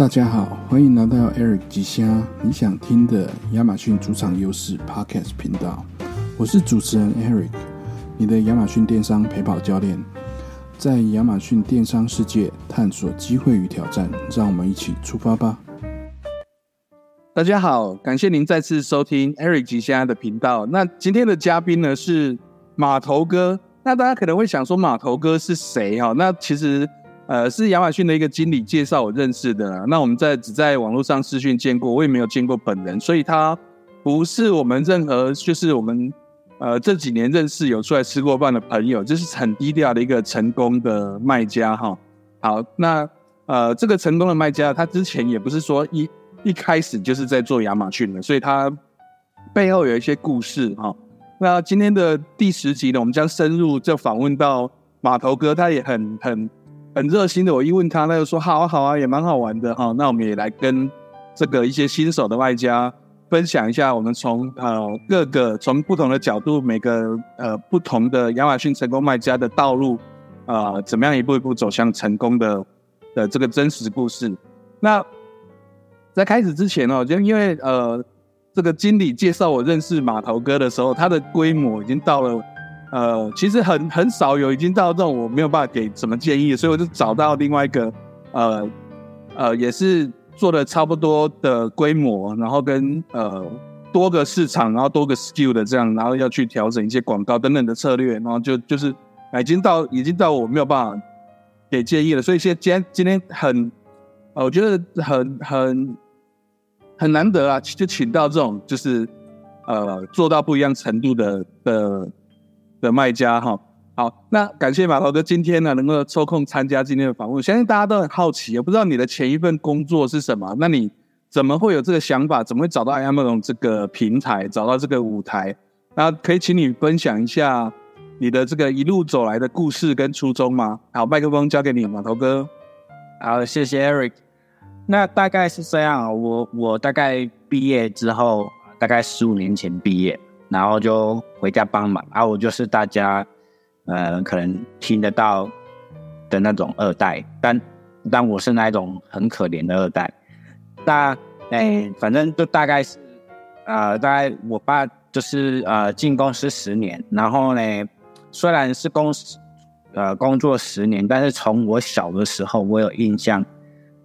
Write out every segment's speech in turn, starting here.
大家好，欢迎来到 Eric 吉虾你想听的亚马逊主场优势 Podcast 频道。我是主持人 Eric，你的亚马逊电商陪跑教练，在亚马逊电商世界探索机会与挑战，让我们一起出发吧。大家好，感谢您再次收听 Eric 吉虾的频道。那今天的嘉宾呢是码头哥。那大家可能会想说，码头哥是谁哈？那其实，呃，是亚马逊的一个经理介绍我认识的。那我们在只在网络上视讯见过，我也没有见过本人，所以他不是我们任何就是我们呃这几年认识有出来吃过饭的朋友，就是很低调的一个成功的卖家哈。好，那呃这个成功的卖家，他之前也不是说一一开始就是在做亚马逊的，所以他背后有一些故事哈。那今天的第十集呢，我们将深入就访问到码头哥，他也很很很热心的。我一问他，他就说好啊好啊，也蛮好玩的哈。那我们也来跟这个一些新手的卖家分享一下，我们从呃各个从不同的角度，每个呃不同的亚马逊成功卖家的道路啊，怎么样一步一步走向成功的的这个真实故事。那在开始之前哦，就因为呃。这个经理介绍我认识码头哥的时候，他的规模已经到了，呃，其实很很少有已经到这种我没有办法给什么建议，所以我就找到另外一个，呃呃，也是做的差不多的规模，然后跟呃多个市场，然后多个 skill 的这样，然后要去调整一些广告等等的策略，然后就就是已经到已经到我没有办法给建议了，所以现今天今天很，我觉得很很。很难得啊，就请到这种就是呃做到不一样程度的的的卖家哈。好，那感谢马头哥今天呢能够抽空参加今天的访问。相信大家都很好奇，也不知道你的前一份工作是什么？那你怎么会有这个想法？怎么会找到 Amazon 这个平台，找到这个舞台？那可以请你分享一下你的这个一路走来的故事跟初衷吗？好，麦克风交给你，马头哥。好，谢谢 Eric。那大概是这样，我我大概毕业之后，大概十五年前毕业，然后就回家帮忙啊。我就是大家，呃，可能听得到的那种二代，但但我是那一种很可怜的二代。那哎，反正就大概是，呃，大概我爸就是呃进公司十年，然后呢，虽然是公司呃工作十年，但是从我小的时候，我有印象。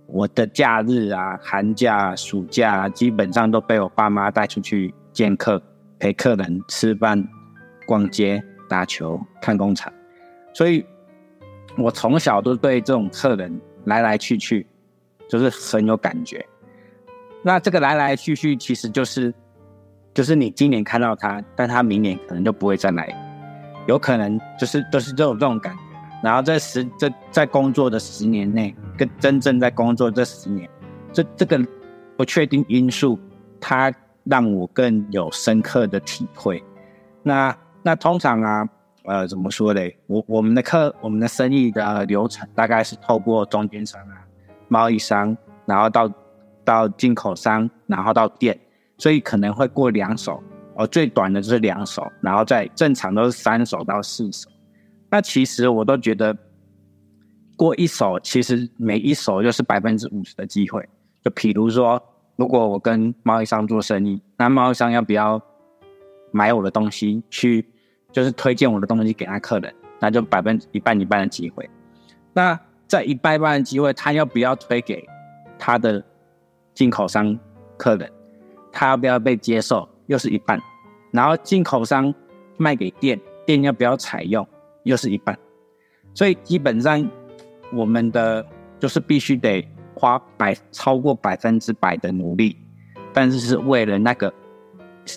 我的假日啊、寒假、暑假，基本上都被我爸妈带出去见客、陪客人吃饭、逛街、打球、看工厂，所以我从小都对这种客人来来去去，就是很有感觉。那这个来来去去，其实就是，就是你今年看到他，但他明年可能就不会再来，有可能就是都是这种这种感觉。然后在十这在工作的十年内，跟真正在工作这十年，这这个不确定因素，它让我更有深刻的体会。那那通常啊，呃，怎么说嘞？我我们的客我们的生意的流程大概是透过中间商啊、贸易商，然后到到进口商，然后到店，所以可能会过两手，哦，最短的就是两手，然后再正常都是三手到四手。那其实我都觉得，过一手其实每一手就是百分之五十的机会。就譬如说，如果我跟贸易商做生意，那贸易商要不要买我的东西去，就是推荐我的东西给他客人，那就百分一半一半的机会。那在一半一半的机会，他要不要推给他的进口商客人，他要不要被接受，又是一半。然后进口商卖给店，店要不要采用？又是一半，所以基本上我们的就是必须得花百超过百分之百的努力，但是是为了那个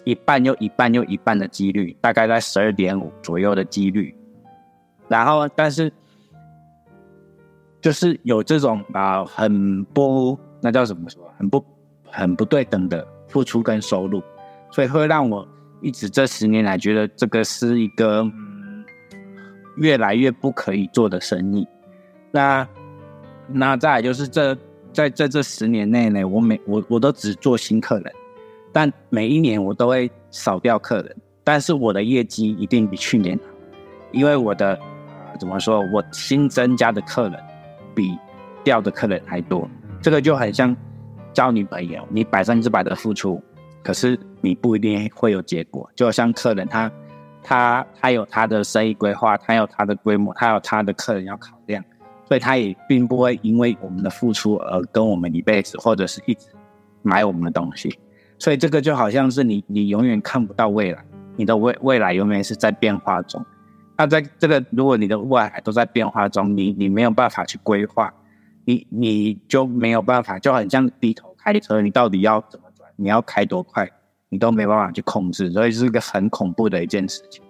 一半又一半又一半的几率，大概在十二点五左右的几率。然后，但是就是有这种啊，很不那叫什么说，很不很不对等的付出跟收入，所以会让我一直这十年来觉得这个是一个。越来越不可以做的生意，那那再就是这在在这十年内呢，我每我我都只做新客人，但每一年我都会少掉客人，但是我的业绩一定比去年好，因为我的怎么说，我新增加的客人比掉的客人还多，这个就很像交女朋友，你百分之百的付出，可是你不一定会有结果。就像客人他他他有他的生意规划，他有他的规模，他有他的客人要考量，所以他也并不会因为我们的付出而跟我们一辈子，或者是一直买我们的东西。所以这个就好像是你你永远看不到未来，你的未未来永远是在变化中。那在这个如果你的未来都在变化中，你你没有办法去规划。你你就没有办法，就很像低头开车，你到底要怎么转，你要开多快，你都没办法去控制，所以是一个很恐怖的一件事情。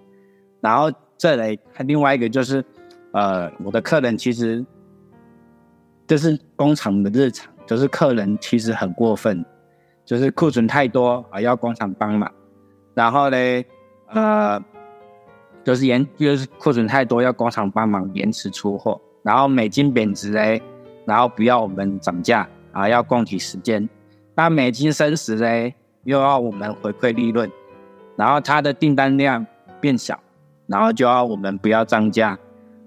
然后这里另外一个就是，呃，我的客人其实这是工厂的日常，就是客人其实很过分，就是库存太多啊，要工厂帮忙，然后呢，呃，就是延就是库存太多要工厂帮忙延迟出货，然后美金贬值嘞。然后不要我们涨价啊，要供给时间。那美金升值嘞，又要我们回馈利润。然后它的订单量变小，然后就要我们不要涨价，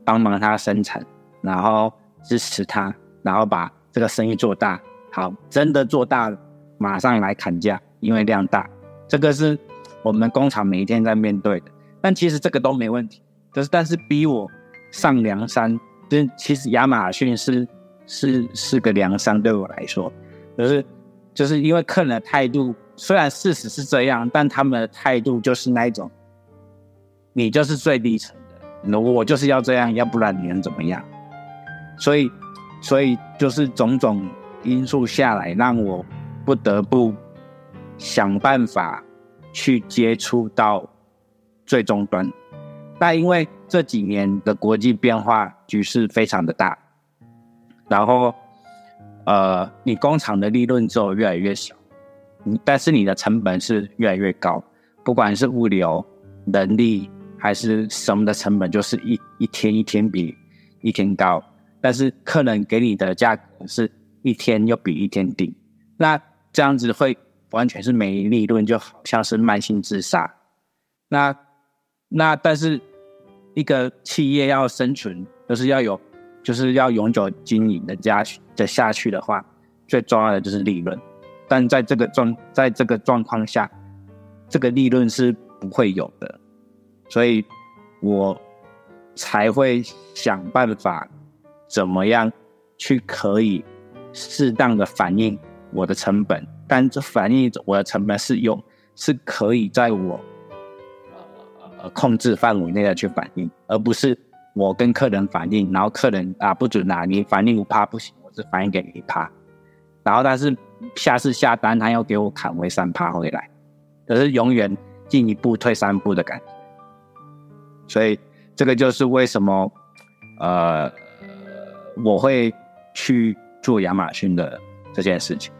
帮忙他生产，然后支持他，然后把这个生意做大。好，真的做大了，马上来砍价，因为量大。这个是我们工厂每一天在面对的。但其实这个都没问题，就是但是逼我上梁山，就其实亚马逊是。是是个梁山，对我来说，可是就是因为客人的态度，虽然事实是这样，但他们的态度就是那一种，你就是最低层，我就是要这样，要不然你能怎么样？所以，所以就是种种因素下来，让我不得不想办法去接触到最终端。但因为这几年的国际变化局势非常的大。然后，呃，你工厂的利润就越来越小，但是你的成本是越来越高，不管是物流、人力还是什么的成本，就是一一天一天比一天高。但是客人给你的价格是一天又比一天低，那这样子会完全是没利润，就好像是慢性自杀。那那但是一个企业要生存，就是要有。就是要永久经营的加的下去的话，最重要的就是利润。但在这个状在这个状况下，这个利润是不会有的，所以我才会想办法怎么样去可以适当的反映我的成本。但这反映我的成本是用是可以在我呃控制范围内的去反映，而不是。我跟客人反映，然后客人啊不准啊，你反映五趴不行，我是反映给你一趴，然后但是下次下单他要给我砍回三趴回来，可是永远进一步退三步的感觉，所以这个就是为什么呃我会去做亚马逊的这件事情。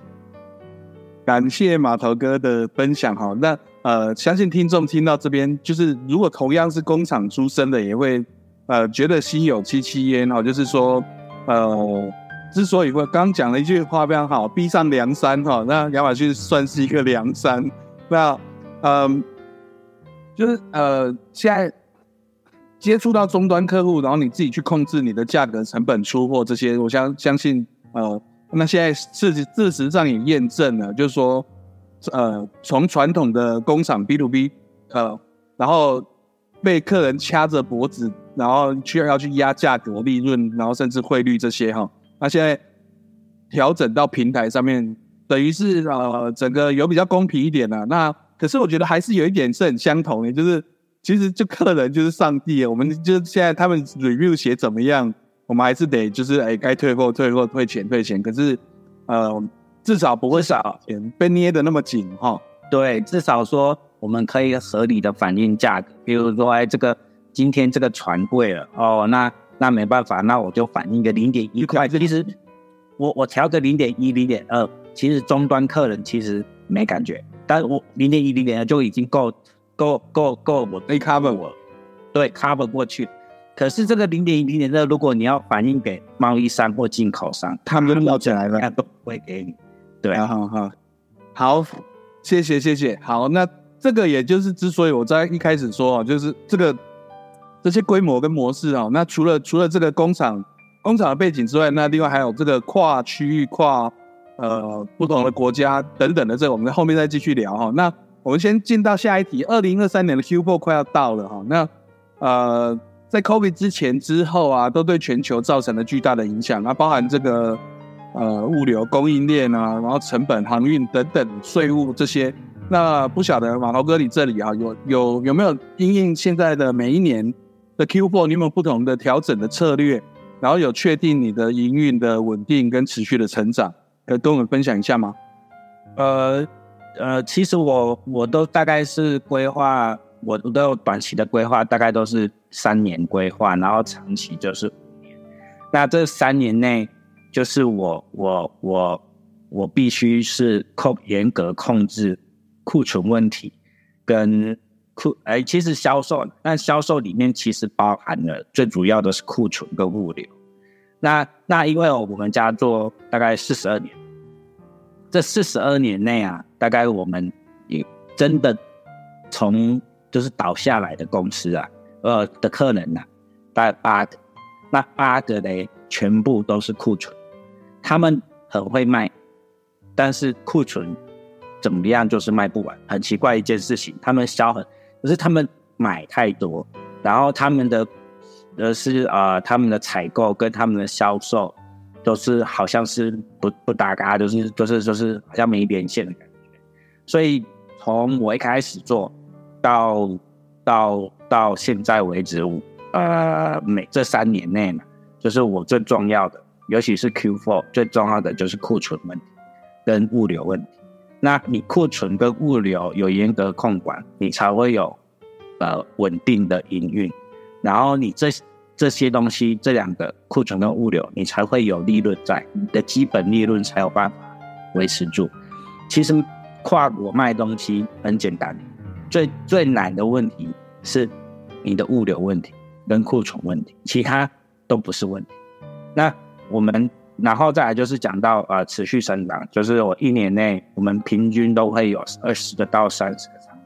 感谢码头哥的分享哈，那呃相信听众听到这边，就是如果同样是工厂出身的，也会。呃，觉得心有戚戚焉哈，就是说，呃，之所以会刚讲了一句话非常好，逼上梁山哈，那亚马逊算是一个梁山，那，嗯，就是呃，现在接触到终端客户，然后你自己去控制你的价格、成本、出货这些，我相相信，呃，那现在事实事实上也验证了，就是说，呃，从传统的工厂 B to B，呃，然后被客人掐着脖子。然后需要要去压价格、利润，然后甚至汇率这些哈。那现在调整到平台上面，等于是呃整个有比较公平一点了。那可是我觉得还是有一点是很相同的，就是其实就客人就是上帝，我们就现在他们 review 写怎么样，我们还是得就是哎该退货退货退钱退钱。可是呃至少不会少钱被捏的那么紧哈。对，至少说我们可以合理的反映价格，比如说哎这个。今天这个船贵了哦，那那没办法，那我就反映个零点一块。其实我我调个零点一、零点二，其实终端客人其实没感觉，但我零点一、零点二就已经够够够够我 cover 我，对 cover 过去。可是这个零点一、零点二，如果你要反映给贸易商或进口商，他们就冒起来了，都不会给你。对，好好好，好谢谢谢谢。好，那这个也就是之所以我在一开始说啊，就是这个。这些规模跟模式啊，那除了除了这个工厂工厂的背景之外，那另外还有这个跨区域、跨呃不同的国家等等的，这我们后面再继续聊哈。那我们先进到下一题，二零二三年的 Q4 快要到了哈。那呃，在 COVID 之前之后啊，都对全球造成了巨大的影响啊，包含这个呃物流供应链啊，然后成本、航运等等、税务这些。那不晓得马头哥你这里啊，有有有没有因应现在的每一年的 Q4，你有没有不同的调整的策略？然后有确定你的营运的稳定跟持续的成长，可以跟我们分享一下吗？呃呃，其实我我都大概是规划，我都有短期的规划，大概都是三年规划，然后长期就是五年。那这三年内，就是我我我我必须是控严格控制库存问题跟。库哎，其实销售，但销售里面其实包含了最主要的是库存跟物流。那那因为我们家做大概四十二年，这四十二年内啊，大概我们也真的从就是倒下来的公司啊，呃的客人呐，大概八个，那八个呢全部都是库存，他们很会卖，但是库存怎么样就是卖不完，很奇怪一件事情，他们销很。可是他们买太多，然后他们的呃是啊，他们的采购跟他们的销售都是好像是不不搭嘎，就是就是就是好像没连线的感觉。所以从我一开始做到到到现在为止，呃，每这三年内呢，就是我最重要的，尤其是 Q4 最重要的就是库存问题跟物流问题。那你库存跟物流有严格控管，你才会有呃稳定的营运，然后你这这些东西这两个库存跟物流，你才会有利润在，你的基本利润才有办法维持住。其实跨国卖东西很简单，最最难的问题是你的物流问题跟库存问题，其他都不是问题。那我们。然后再来就是讲到呃持续生长，就是我一年内我们平均都会有二十个到三十个产品，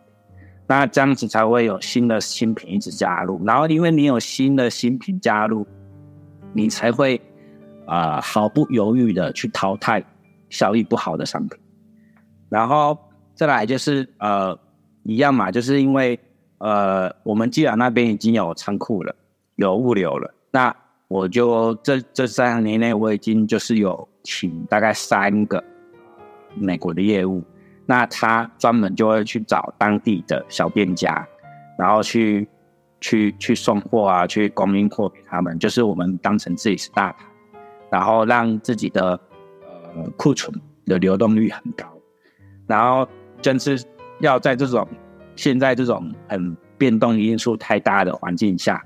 那这样子才会有新的新品一直加入。然后因为你有新的新品加入，你才会啊毫不犹豫的去淘汰效益不好的商品。然后再来就是呃一样嘛，就是因为呃我们既然那边已经有仓库了，有物流了，那我就这这三年内，我已经就是有请大概三个美国的业务，那他专门就会去找当地的小店家，然后去去去送货啊，去供应货给他们，就是我们当成自己是大牌，然后让自己的呃库存的流动率很高，然后真是要在这种现在这种很变动因素太大的环境下。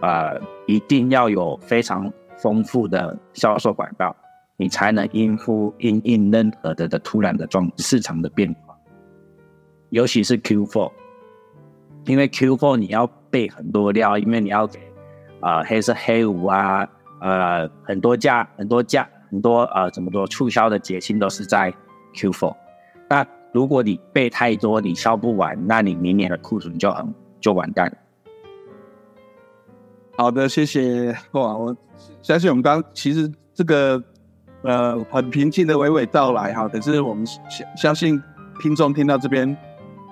呃，一定要有非常丰富的销售管道，你才能应付应应任何的的突然的状市场的变化。尤其是 Q4，因为 Q4 你要备很多料，因为你要给啊黑色黑五啊，呃很多价很多价很多呃怎么多促销的节庆都是在 Q4。那如果你备太多，你销不完，那你明年的库存就很就完蛋。好的，谢谢哇！我相信我们刚其实这个呃很平静的娓娓道来哈，可是我们相相信听众听到这边，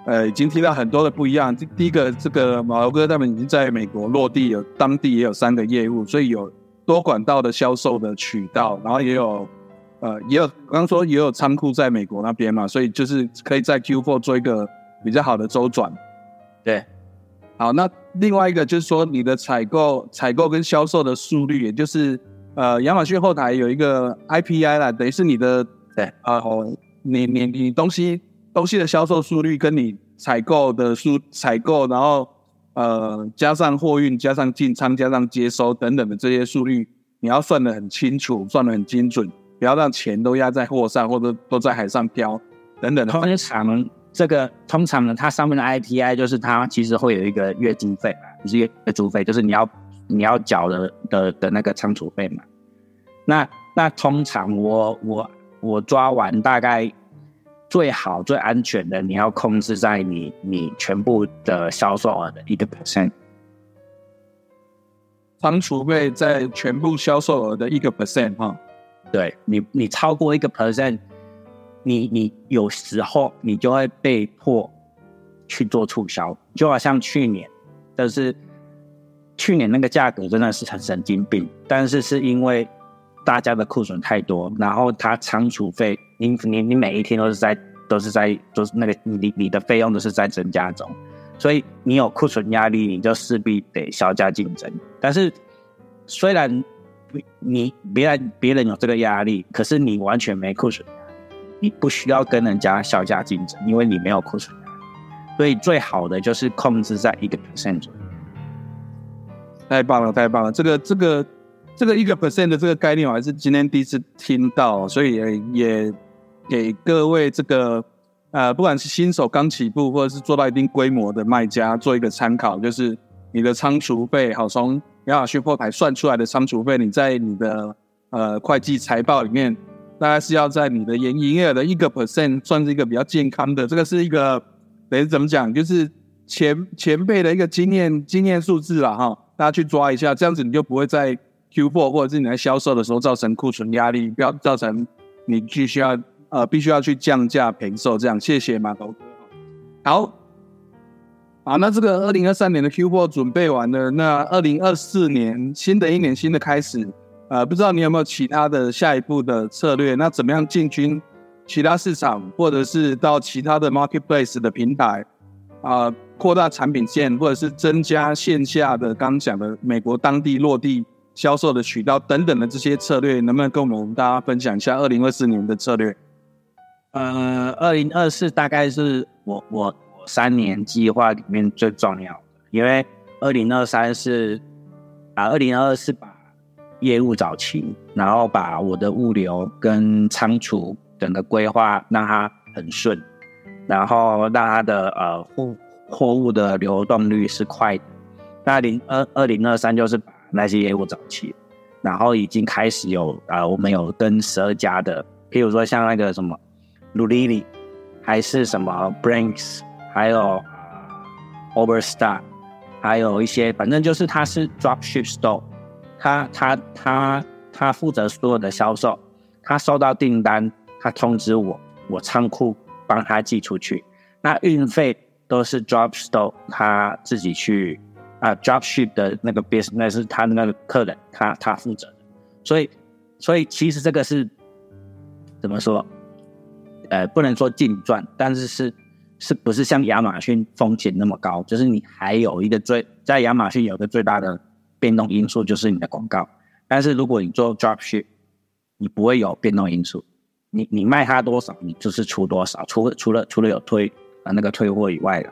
呃，已经听到很多的不一样。第第一个，这个马楼哥他们已经在美国落地，有当地也有三个业务，所以有多管道的销售的渠道，然后也有呃也有刚刚说也有仓库在美国那边嘛，所以就是可以在 Q4 做一个比较好的周转，对。好，那另外一个就是说，你的采购、采购跟销售的速率，也就是呃，亚马逊后台有一个 IPI 啦，等于是你的对。啊，你你你东西东西的销售速率跟你采购的数采购，然后呃加上货运、加上进仓、加上接收等等的这些速率，你要算得很清楚，算得很精准，不要让钱都压在货上或者都在海上漂等等的。那些厂这个通常呢，它上面的 IPI 就是它其实会有一个月租费嘛，就是月租费，就是你要你要缴的的的那个仓储费嘛。那那通常我我我抓完大概最好最安全的，你要控制在你你全部的销售额的一个 percent，仓储费在全部销售额的一个 percent 哈。对你，你超过一个 percent，你你有时候你就会被迫去做促销，就好像去年，但是去年那个价格真的是很神经病，但是是因为大家的库存太多，然后它仓储费，你你你每一天都是在都是在都是那个你你的费用都是在增加中，所以你有库存压力，你就势必得销价竞争。但是虽然你别人别人有这个压力，可是你完全没库存，你不需要跟人家小价竞争，因为你没有库存。所以最好的就是控制在一个 percent 左右。太棒了，太棒了！这个这个这个一个 percent 的这个概念，我还是今天第一次听到，所以也也给各位这个呃，不管是新手刚起步，或者是做到一定规模的卖家做一个参考，就是你的仓储费，好从亚马逊后台算出来的仓储费，你在你的呃会计财报里面，大概是要在你的营营业额的一个 percent，算是一个比较健康的，这个是一个。等于怎么讲？就是前前辈的一个经验经验数字了哈，大家去抓一下，这样子你就不会在 Q4 或者是你在销售的时候造成库存压力，不要造成你必须要呃必须要去降价平售这样。谢谢马头哥。好，好，那这个二零二三年的 Q4 准备完了，那二零二四年新的一年新的开始，呃，不知道你有没有其他的下一步的策略？那怎么样进军？其他市场，或者是到其他的 marketplace 的平台，啊，扩大产品线，或者是增加线下的刚讲的美国当地落地销售的渠道等等的这些策略，能不能跟我们大家分享一下二零二四年的策略？呃，二零二四大概是我我三年计划里面最重要的，因为二零二三是啊，二零二四把业务找齐，然后把我的物流跟仓储。整个规划让它很顺，然后让它的呃货货物的流动率是快的。那零二二零二三就是把那些业务找齐，然后已经开始有啊，我们有跟十二家的，譬如说像那个什么 Lulili，还是什么 Brinks，还有 Overstar，还有一些反正就是他是 Dropship Store，他他他他负责所有的销售，他收到订单。他通知我，我仓库帮他寄出去，那运费都是 drop store 他自己去啊，drop ship 的那个 business 那是他的那个客人，他他负责的，所以所以其实这个是怎么说？呃，不能说净赚，但是是是不是像亚马逊风险那么高？就是你还有一个最在亚马逊有个最大的变动因素就是你的广告，但是如果你做 drop ship，你不会有变动因素。你你卖他多少，你就是出多少。除了除了除了有退啊那个退货以外的，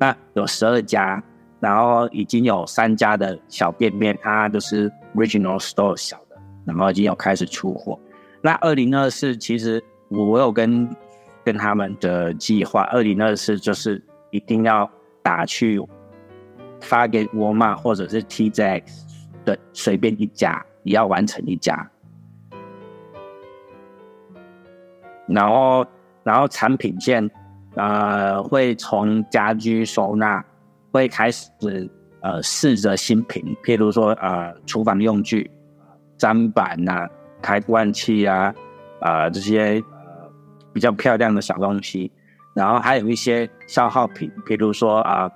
那有十二家，然后已经有三家的小店面，它就是 regional store 小的，然后已经有开始出货。那二零二四其实我有跟跟他们的计划，二零二四就是一定要打去发给沃尔玛或者是 TJX 的随便一家，也要完成一家。然后，然后产品线，呃，会从家居收纳，会开始呃试着新品，譬如说呃厨房用具，砧板呐、开关器啊，啊这些比较漂亮的小东西，然后还有一些消耗品，譬如说啊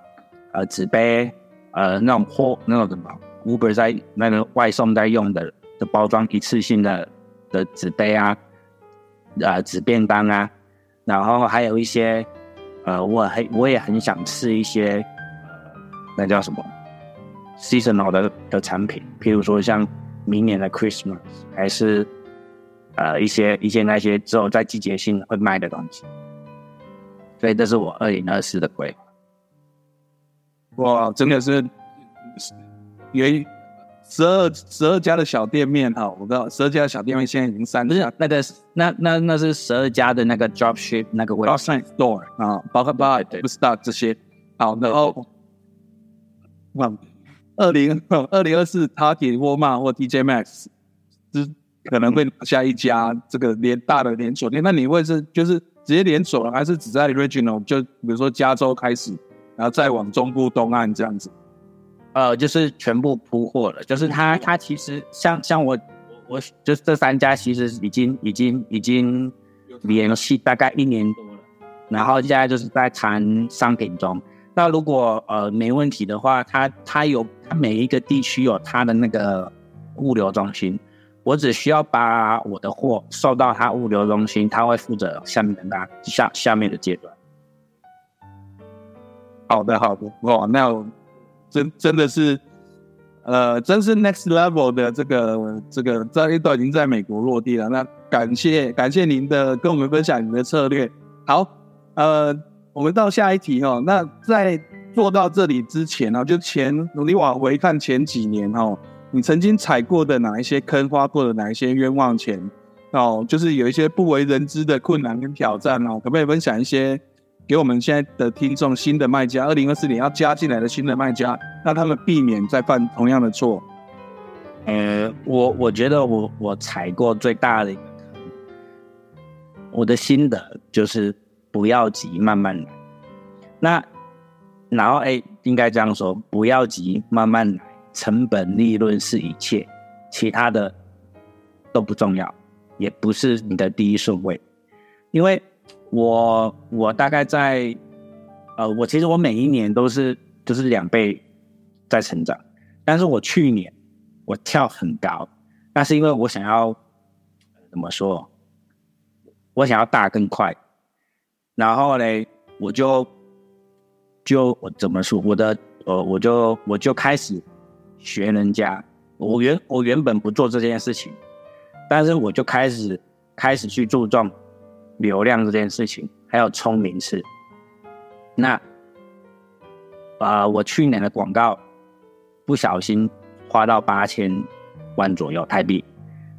呃纸杯，呃那种货那种什么 Uber 在那个外送在用的的包装一次性的的纸杯啊。呃，纸便当啊，然后还有一些，呃，我很我也很想吃一些，那叫什么，seasonal 的的产品，譬如说像明年的 Christmas，还是呃一些一些那些只有在季节性会卖的东西，所以这是我二零二四的规划。哇，真的是，原。十二十二家的小店面哈，我知道十二家的小店面现在已经三，不是那个那那那是十二家的那个 drop ship 那个 website store 啊，包括包括 stock 这些，好，然后，哇，二零二零二四 Target、沃尔玛或 DJ Max 是可能会拿下一家这个连大的连锁店，那你会是就是直接连锁了，还是只在 regional 就比如说加州开始，然后再往中部东岸这样子？呃，就是全部铺货了。就是他，他其实像像我，我就是这三家其实已经已经已经联系大概一年多了，然后现在就是在谈商品中。那如果呃没问题的话，它它有它每一个地区有它的那个物流中心，我只需要把我的货送到他物流中心，他会负责下面的下下面的阶段。好的，好的，哇，那真真的是，呃，真是 next level 的这个这个，这都已经在美国落地了。那感谢感谢您的跟我们分享你的策略。好，呃，我们到下一题哦。那在做到这里之前呢，就前你往回看前几年哦，你曾经踩过的哪一些坑，花过的哪一些冤枉钱哦，就是有一些不为人知的困难跟挑战哦，可不可以分享一些？给我们现在的听众，新的卖家，二零二四年要加进来的新的卖家，让他们避免再犯同样的错。呃，我我觉得我我踩过最大的一个坑，我的心得就是不要急，慢慢来。那然后哎，应该这样说，不要急，慢慢来，成本利润是一切，其他的都不重要，也不是你的第一顺位，因为。我我大概在，呃，我其实我每一年都是就是两倍在成长，但是我去年我跳很高，那是因为我想要怎么说？我想要大更快，然后嘞，我就就我怎么说？我的呃，我就我就开始学人家。我原我原本不做这件事情，但是我就开始开始去注重。流量这件事情，还有冲名次。那啊，我去年的广告不小心花到八千万左右台币，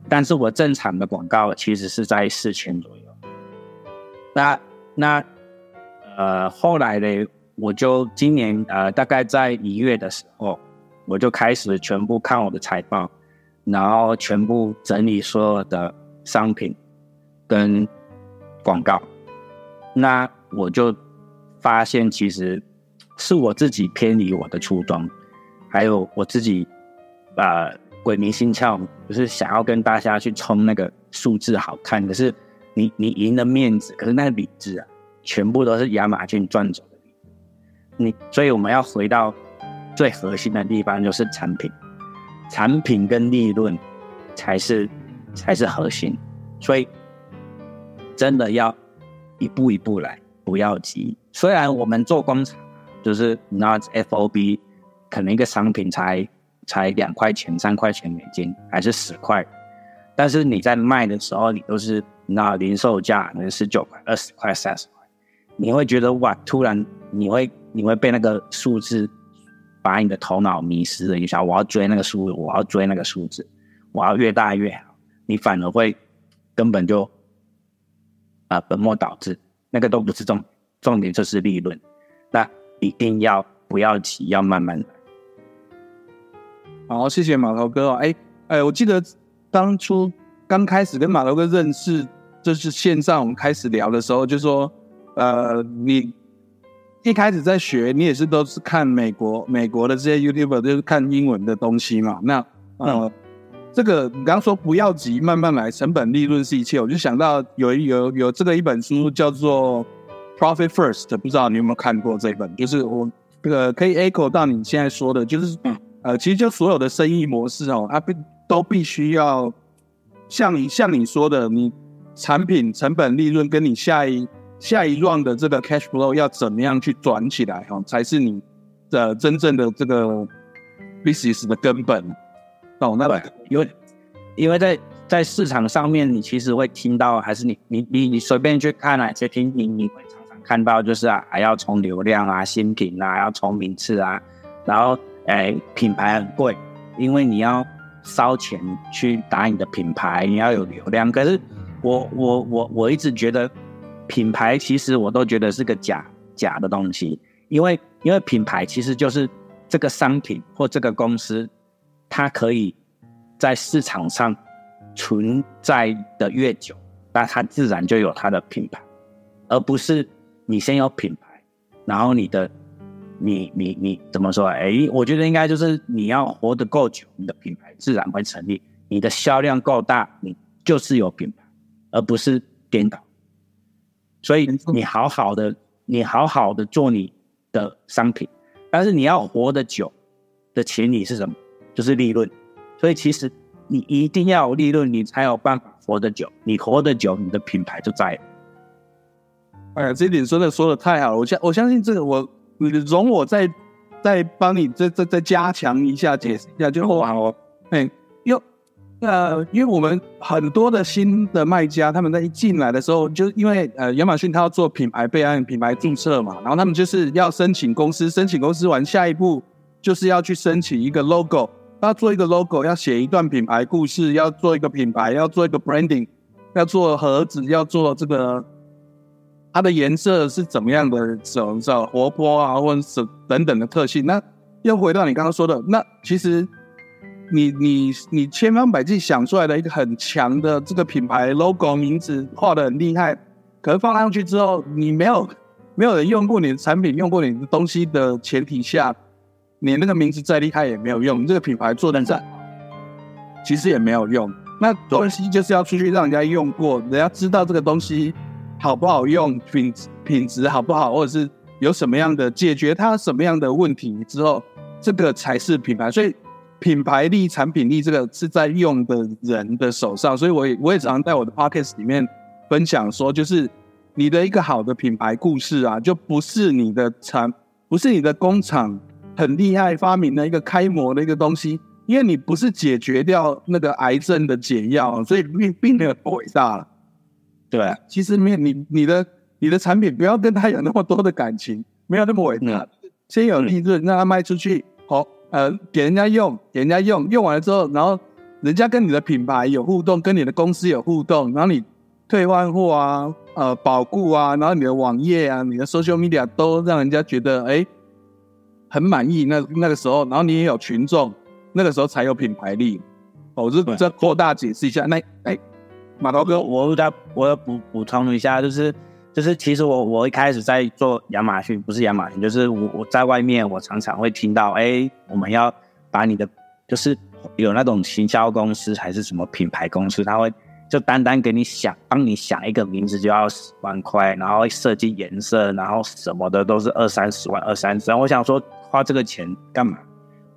但是我正常的广告其实是在四千左右。那那呃，后来呢，我就今年呃，大概在一月的时候，我就开始全部看我的财报，然后全部整理所有的商品跟。广告，那我就发现其实是我自己偏离我的初衷，还有我自己呃鬼迷心窍，就是想要跟大家去冲那个数字好看，可是你你赢了面子，可是那个理智啊，全部都是亚马逊赚走的。你所以我们要回到最核心的地方，就是产品，产品跟利润才是才是核心，所以。真的要一步一步来，不要急。虽然我们做工厂，就是拿 FOB，可能一个商品才才两块钱、三块钱美金，还是十块，但是你在卖的时候，你都是拿零售价，能十九块、二十块、三十块，你会觉得哇，突然你会你会被那个数字把你的头脑迷失了一下。我要追那个数，我要追那个数字，我要越大越好。你反而会根本就。啊，本末倒置，那个都不是重重点，就是利润。那一定要不要急，要慢慢来。好，谢谢马头哥哦。哎哎，我记得当初刚开始跟马头哥认识，就是线上我们开始聊的时候，就说，呃，你一开始在学，你也是都是看美国美国的这些 YouTuber，就是看英文的东西嘛。那呃。这个你刚刚说不要急，慢慢来，成本利润是一切。我就想到有有有这个一本书叫做《Profit First》，不知道你有没有看过这本？就是我这个可以 echo 到你现在说的，就是呃，其实就所有的生意模式哦，它必都必须要像你像你说的，你产品成本利润跟你下一下一 round 的这个 cash flow 要怎么样去转起来哈，才是你的真正的这个 business 的根本。哦，那对，因为因为在在市场上面，你其实会听到，还是你你你你随便去看啊，去听你你会常常看到，就是啊，还要冲流量啊，新品啊，要冲名次啊，然后哎，品牌很贵，因为你要烧钱去打你的品牌，你要有流量。可是我我我我一直觉得品牌其实我都觉得是个假假的东西，因为因为品牌其实就是这个商品或这个公司。它可以在市场上存在的越久，那它自然就有它的品牌，而不是你先有品牌，然后你的你你你怎么说？哎，我觉得应该就是你要活得够久，你的品牌自然会成立。你的销量够大，你就是有品牌，而不是颠倒。所以你好好的，你好好的做你的商品，但是你要活得久的前提是什么？就是利润。所以其实你一定要有利润，你才有办法活得久。你活得久，你的品牌就在。哎呀，这点真的说的太好了，我相我相信这个，我容我再再帮你再再再加强一下，解释一下，就哇哦，哎，因为呃，因为我们很多的新的卖家，他们在一进来的时候，就因为呃，亚马逊他要做品牌备案、品牌注册嘛，然后他们就是要申请公司，申请公司完，下一步就是要去申请一个 logo，要做一个 logo，要写一段品牌故事，要做一个品牌，要做一个 branding，要做盒子，要做这个。它的颜色是怎么样的？什么叫活泼啊，或者是等等的特性？那又回到你刚刚说的，那其实你你你千方百计想出来的一个很强的这个品牌 logo 名字画的很厉害，可是放上去之后，你没有没有人用过你的产品，用过你的东西的前提下，你那个名字再厉害也没有用，这个品牌做的再其实也没有用。那东西就是要出去让人家用过，人家知道这个东西。好不好用，品品质好不好，或者是有什么样的解决它什么样的问题之后，这个才是品牌。所以品牌力、产品力这个是在用的人的手上。所以我也我也常常在我的 podcast 里面分享说，就是你的一个好的品牌故事啊，就不是你的产，不是你的工厂很厉害发明的一个开模的一个东西，因为你不是解决掉那个癌症的解药，所以并并没有多伟大了。对，其实没有你你的你的产品不要跟他有那么多的感情，没有那么伟大。先有利润，让他卖出去，好，呃，给人家用，给人家用，用完了之后，然后人家跟你的品牌有互动，跟你的公司有互动，然后你退换货啊，呃，保固啊，然后你的网页啊，你的 social media 都让人家觉得哎很满意。那那个时候，然后你也有群众，那个时候才有品牌力。我是这扩大解释一下，那哎。马头哥，我再我要补补充一下，就是就是其实我我一开始在做亚马逊，不是亚马逊，就是我我在外面，我常常会听到，哎，我们要把你的就是有那种行销公司还是什么品牌公司，他会就单单给你想帮你想一个名字就要十万块，然后设计颜色，然后什么的都是二三十万二三十万，我想说花这个钱干嘛？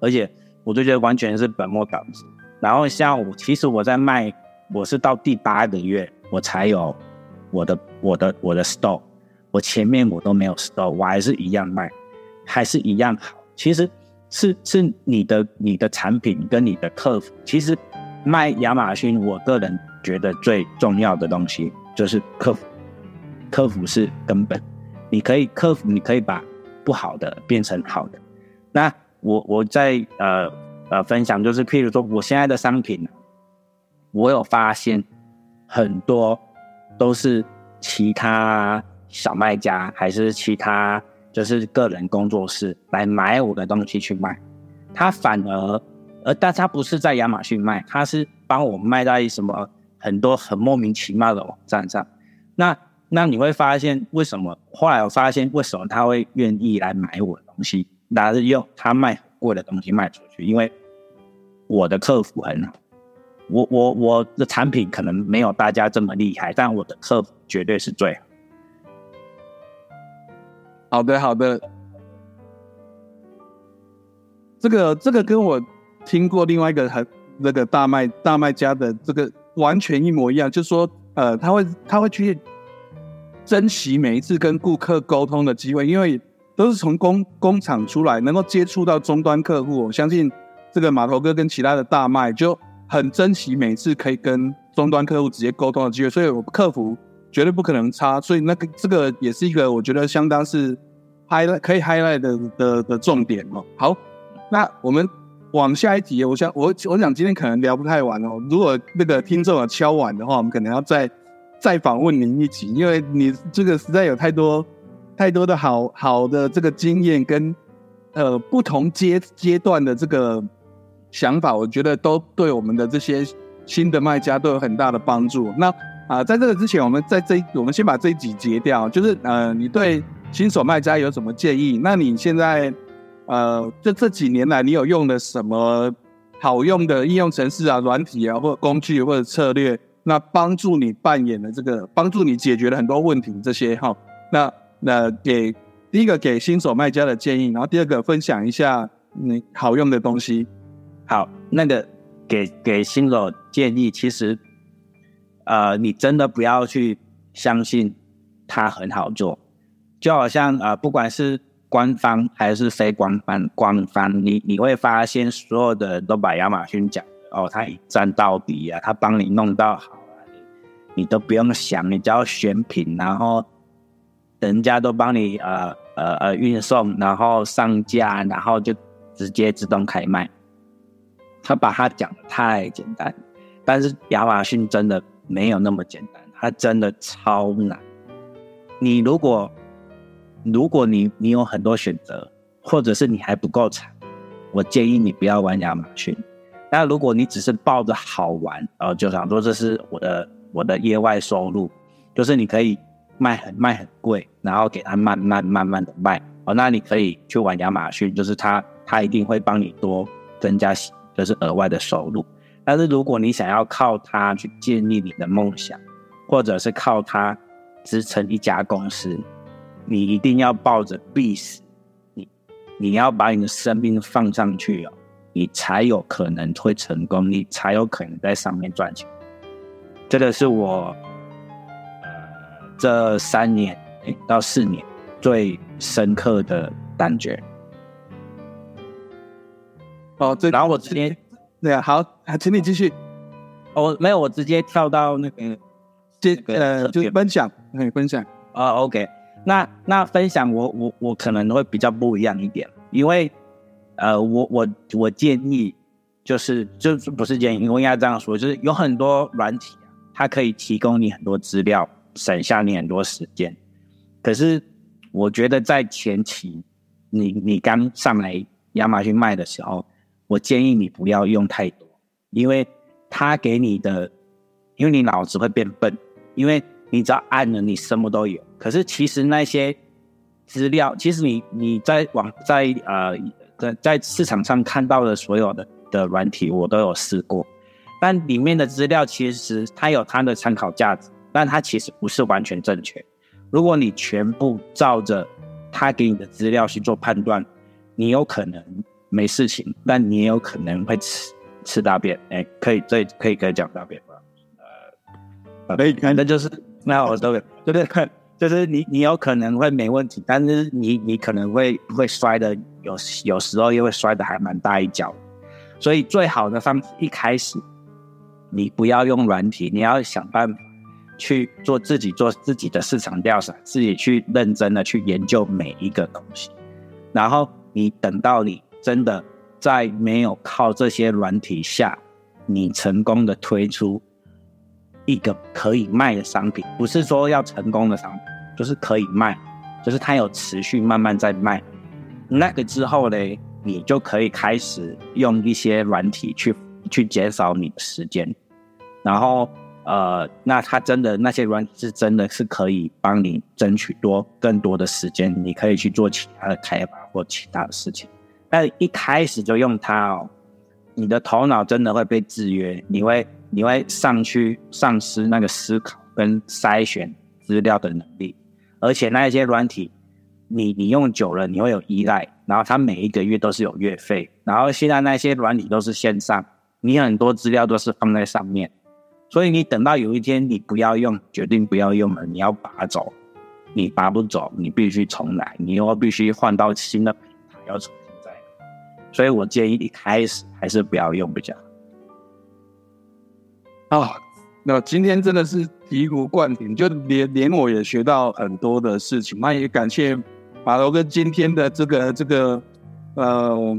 而且我就觉得完全是本末倒置。然后像我其实我在卖。我是到第八个月，我才有我的我的我的 store，我前面我都没有 store，我还是一样卖，还是一样好。其实是是你的你的产品跟你的客服，其实卖亚马逊，我个人觉得最重要的东西就是客服，客服是根本。你可以客服，你可以把不好的变成好的。那我我在呃呃分享，就是譬如说我现在的商品。我有发现，很多都是其他小卖家，还是其他就是个人工作室来买我的东西去卖，他反而，而但他不是在亚马逊卖，他是帮我卖在什么很多很莫名其妙的网站上。那那你会发现为什么？后来我发现为什么他会愿意来买我的东西，那是用他卖很贵的东西卖出去，因为我的客服很好。我我我的产品可能没有大家这么厉害，但我的客服绝对是最好。的，好的。这个这个跟我听过另外一个很那个大卖大卖家的这个完全一模一样，就是说，呃，他会他会去珍惜每一次跟顾客沟通的机会，因为都是从工工厂出来，能够接触到终端客户。我相信这个码头哥跟其他的大卖就。很珍惜每次可以跟终端客户直接沟通的机会，所以我客服绝对不可能差。所以那个这个也是一个我觉得相当是 highlight 可以 highlight 的的的重点哦。好，那我们往下一题，我想我我想今天可能聊不太完哦。如果那个听众有敲碗的话，我们可能要再再访问您一集，因为你这个实在有太多太多的好好的这个经验跟呃不同阶阶段的这个。想法，我觉得都对我们的这些新的卖家都有很大的帮助。那啊，在这个之前，我们在这，我们先把这一集截掉。就是呃，你对新手卖家有什么建议？那你现在呃，这这几年来，你有用的什么好用的应用程式啊、软体啊，或者工具或者策略，那帮助你扮演了这个，帮助你解决了很多问题这些哈。那那给第一个给新手卖家的建议，然后第二个分享一下你好用的东西。好，那个给给新手建议，其实呃，你真的不要去相信它很好做，就好像呃，不管是官方还是非官方，官方你你会发现所有的人都把亚马逊讲哦，他一站到底啊，他帮你弄到好啊，你你都不用想，你只要选品，然后人家都帮你呃呃呃运送，然后上架，然后就直接自动开卖。他把它讲的太简单，但是亚马逊真的没有那么简单，它真的超难。你如果如果你你有很多选择，或者是你还不够惨，我建议你不要玩亚马逊。那如果你只是抱着好玩，然后，就想说这是我的我的业外收入，就是你可以卖很卖很贵，然后给他慢慢慢慢的卖，哦，那你可以去玩亚马逊，就是他他一定会帮你多增加就是额外的收入。但是如果你想要靠它去建立你的梦想，或者是靠它支撑一家公司。你一定要抱着必死，你你要把你的生命放上去哦，你才有可能会成功，你才有可能在上面赚钱。这个是我这三年到四年最深刻的感觉。哦，对然后我直接对啊，好，请你继续。哦，没有，我直接跳到那个这呃，就分享，可以分享啊，OK。那那分享我我我可能会比较不一样一点，因为呃我我我建议就是就是不是建议，我应该这样说，就是有很多软体啊，它可以提供你很多资料，省下你很多时间。可是我觉得在前期你你刚上来亚马逊卖的时候，我建议你不要用太多，因为它给你的，因为你脑子会变笨，因为你只要按了，你什么都有。可是其实那些资料，其实你你在网在呃在在市场上看到的所有的的软体，我都有试过，但里面的资料其实它有它的参考价值，但它其实不是完全正确。如果你全部照着他给你的资料去做判断，你有可能没事情，但你也有可能会吃吃大便。哎，可以这可以可以讲大便吗？呃，可以，那就是那我都对不对？就是你，你有可能会没问题，但是你你可能会会摔的，有有时候又会摔的还蛮大一跤，所以最好的方式一开始，你不要用软体，你要想办法去做自己做自己的市场调查，自己去认真的去研究每一个东西，然后你等到你真的在没有靠这些软体下，你成功的推出。一个可以卖的商品，不是说要成功的商品，就是可以卖，就是它有持续慢慢在卖。那个之后呢，你就可以开始用一些软体去去减少你的时间。然后，呃，那它真的那些软体是真的是可以帮你争取多更多的时间，你可以去做其他的开发或其他的事情。但一开始就用它哦，你的头脑真的会被制约，你会。你会上去丧失那个思考跟筛选资料的能力，而且那一些软体，你你用久了你会有依赖，然后它每一个月都是有月费，然后现在那些软体都是线上，你很多资料都是放在上面，所以你等到有一天你不要用，决定不要用了，你要拔走，你拔不走，你必须重来，你又必须换到新的平台要重，所以我建议一开始还是不要用比较好。啊，那今天真的是醍醐灌顶，就连连我也学到很多的事情。那也感谢马头哥今天的这个这个呃，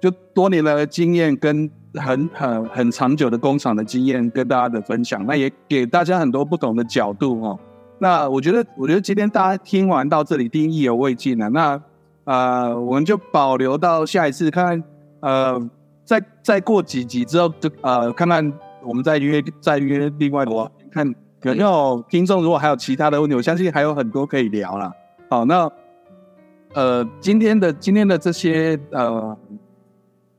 就多年来的经验跟很很很长久的工厂的经验跟大家的分享，那也给大家很多不同的角度哦。那我觉得，我觉得今天大家听完到这里，定意犹未尽了。那呃，我们就保留到下一次看看，呃，再再过几集之后，就呃看看。我们再约再约另外我看，可能有听众如果还有其他的问题，我相信还有很多可以聊了。好，那呃今天的今天的这些呃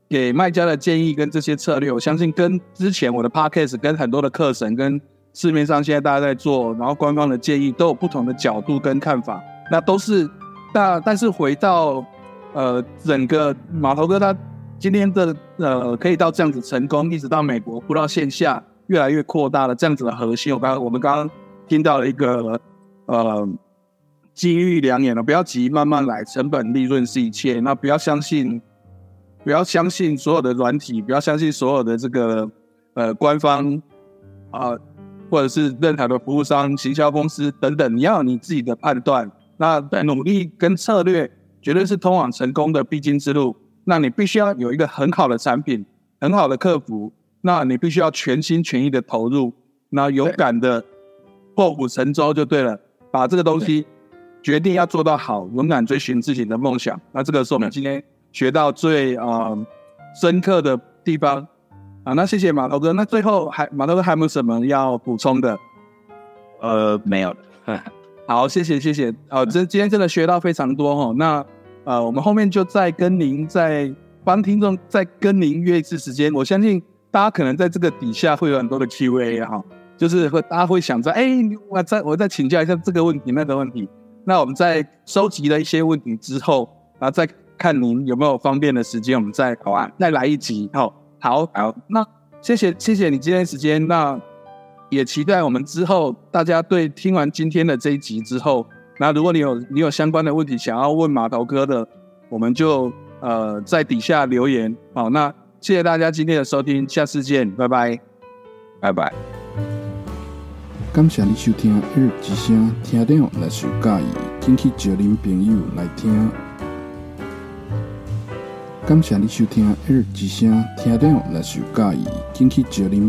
给卖家的建议跟这些策略，我相信跟之前我的 podcast 跟很多的课程跟市面上现在大家在做，然后官方的建议都有不同的角度跟看法，那都是那，但是回到呃整个码头哥他今天的呃可以到这样子成功，一直到美国不到线下越来越扩大了这样子的核心，我刚我们刚刚听到了一个呃机遇两眼了，不要急，慢慢来，成本利润是一切，那不要相信。不要相信所有的软体，不要相信所有的这个呃官方啊，或者是任何的服务商、行销公司等等，你要有你自己的判断。那努力跟策略绝对是通往成功的必经之路。那你必须要有一个很好的产品、很好的客服，那你必须要全心全意的投入，那勇敢的破釜沉舟就对了。把这个东西决定要做到好，勇敢追寻自己的梦想。那这个是我们今天。学到最啊深刻的地方啊，那谢谢马头哥。那最后还马头哥还有没有什么要补充的？呃，没有了。好，谢谢谢谢。哦，这今天真的学到非常多哦。那呃，我们后面就再跟您再帮听众再跟您约一次时间。我相信大家可能在这个底下会有很多的 Q&A 哈，就是会大家会想着，哎，我再我再请教一下这个问题那个问题。那我们在收集了一些问题之后，然后再。看您有没有方便的时间，我们再好啊，再来一集。好，好，好，那谢谢，谢谢你今天时间。那也期待我们之后大家对听完今天的这一集之后，那如果你有你有相关的问题想要问码头哥的，我们就呃在底下留言。好，那谢谢大家今天的收听，下次见，拜拜，拜拜。感谢你收听日之声，听到若是介意，请去叫您朋友来听。感谢你收听日之声，听到若是有介意，请去招恁